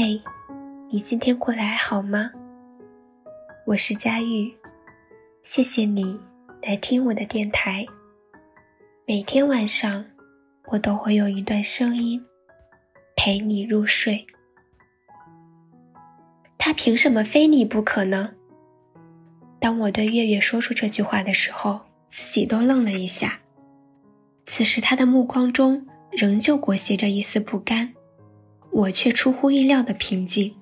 嘿，你今天过得还好吗？我是佳玉，谢谢你来听我的电台。每天晚上，我都会用一段声音陪你入睡。他凭什么非你不可呢？当我对月月说出这句话的时候，自己都愣了一下。此时他的目光中仍旧裹挟着一丝不甘。我却出乎意料的平静，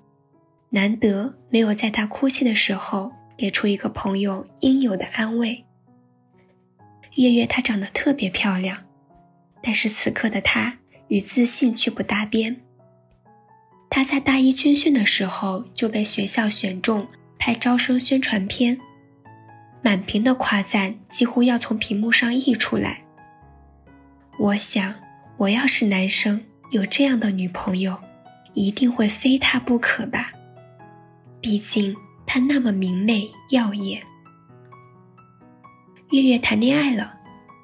难得没有在他哭泣的时候给出一个朋友应有的安慰。月月她长得特别漂亮，但是此刻的她与自信却不搭边。她在大一军训的时候就被学校选中拍招生宣传片，满屏的夸赞几乎要从屏幕上溢出来。我想，我要是男生。有这样的女朋友，一定会非她不可吧？毕竟她那么明媚耀眼。月月谈恋爱了，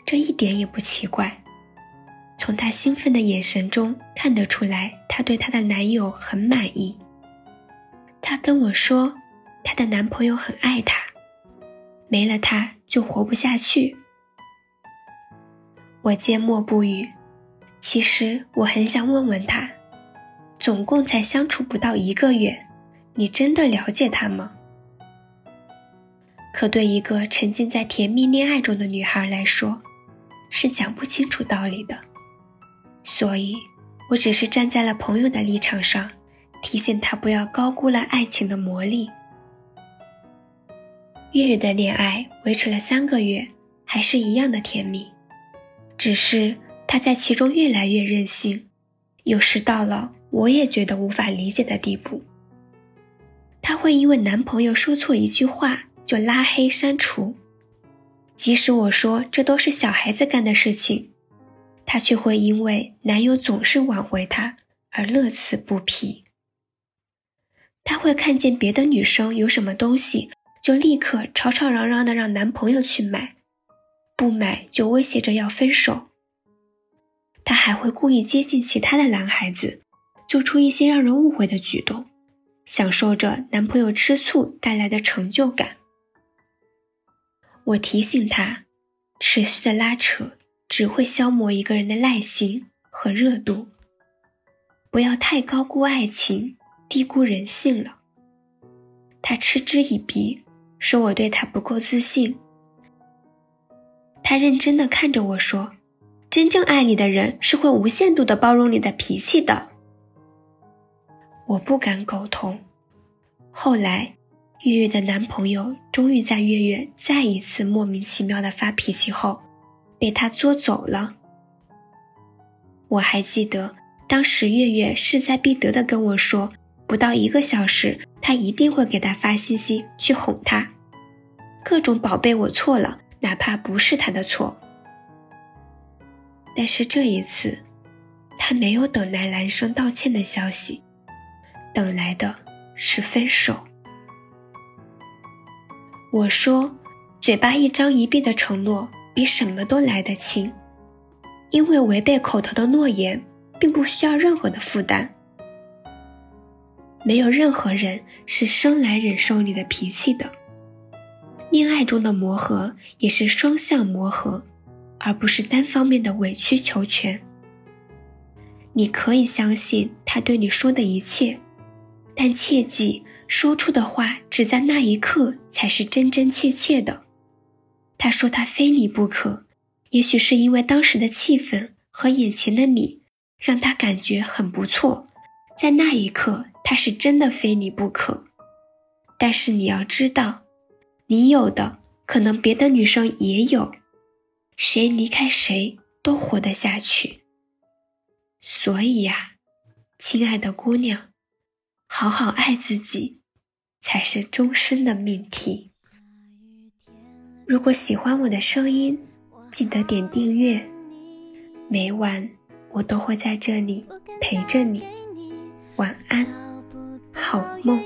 这一点也不奇怪。从她兴奋的眼神中看得出来，她对她的男友很满意。她跟我说，她的男朋友很爱她，没了他就活不下去。我缄默不语。其实我很想问问他，总共才相处不到一个月，你真的了解他吗？可对一个沉浸在甜蜜恋爱中的女孩来说，是讲不清楚道理的。所以，我只是站在了朋友的立场上，提醒他不要高估了爱情的魔力。月月的恋爱维持了三个月，还是一样的甜蜜，只是。她在其中越来越任性，有时到了我也觉得无法理解的地步。她会因为男朋友说错一句话就拉黑删除，即使我说这都是小孩子干的事情，她却会因为男友总是挽回她而乐此不疲。她会看见别的女生有什么东西，就立刻吵吵嚷嚷的让男朋友去买，不买就威胁着要分手。她还会故意接近其他的男孩子，做出一些让人误会的举动，享受着男朋友吃醋带来的成就感。我提醒她，持续的拉扯只会消磨一个人的耐心和热度，不要太高估爱情，低估人性了。她嗤之以鼻，说我对她不够自信。她认真的看着我说。真正爱你的人是会无限度的包容你的脾气的。我不敢沟通。后来，月月的男朋友终于在月月再一次莫名其妙的发脾气后，被他捉走了。我还记得，当时月月势在必得的跟我说，不到一个小时，他一定会给他发信息去哄他，各种宝贝，我错了，哪怕不是他的错。但是这一次，他没有等来男生道歉的消息，等来的是分手。我说，嘴巴一张一闭的承诺比什么都来得轻，因为违背口头的诺言，并不需要任何的负担。没有任何人是生来忍受你的脾气的，恋爱中的磨合也是双向磨合。而不是单方面的委曲求全。你可以相信他对你说的一切，但切记说出的话只在那一刻才是真真切切的。他说他非你不可，也许是因为当时的气氛和眼前的你让他感觉很不错，在那一刻他是真的非你不可。但是你要知道，你有的可能别的女生也有。谁离开谁都活得下去，所以呀，亲爱的姑娘，好好爱自己，才是终身的命题。如果喜欢我的声音，记得点订阅，每晚我都会在这里陪着你。晚安，好梦。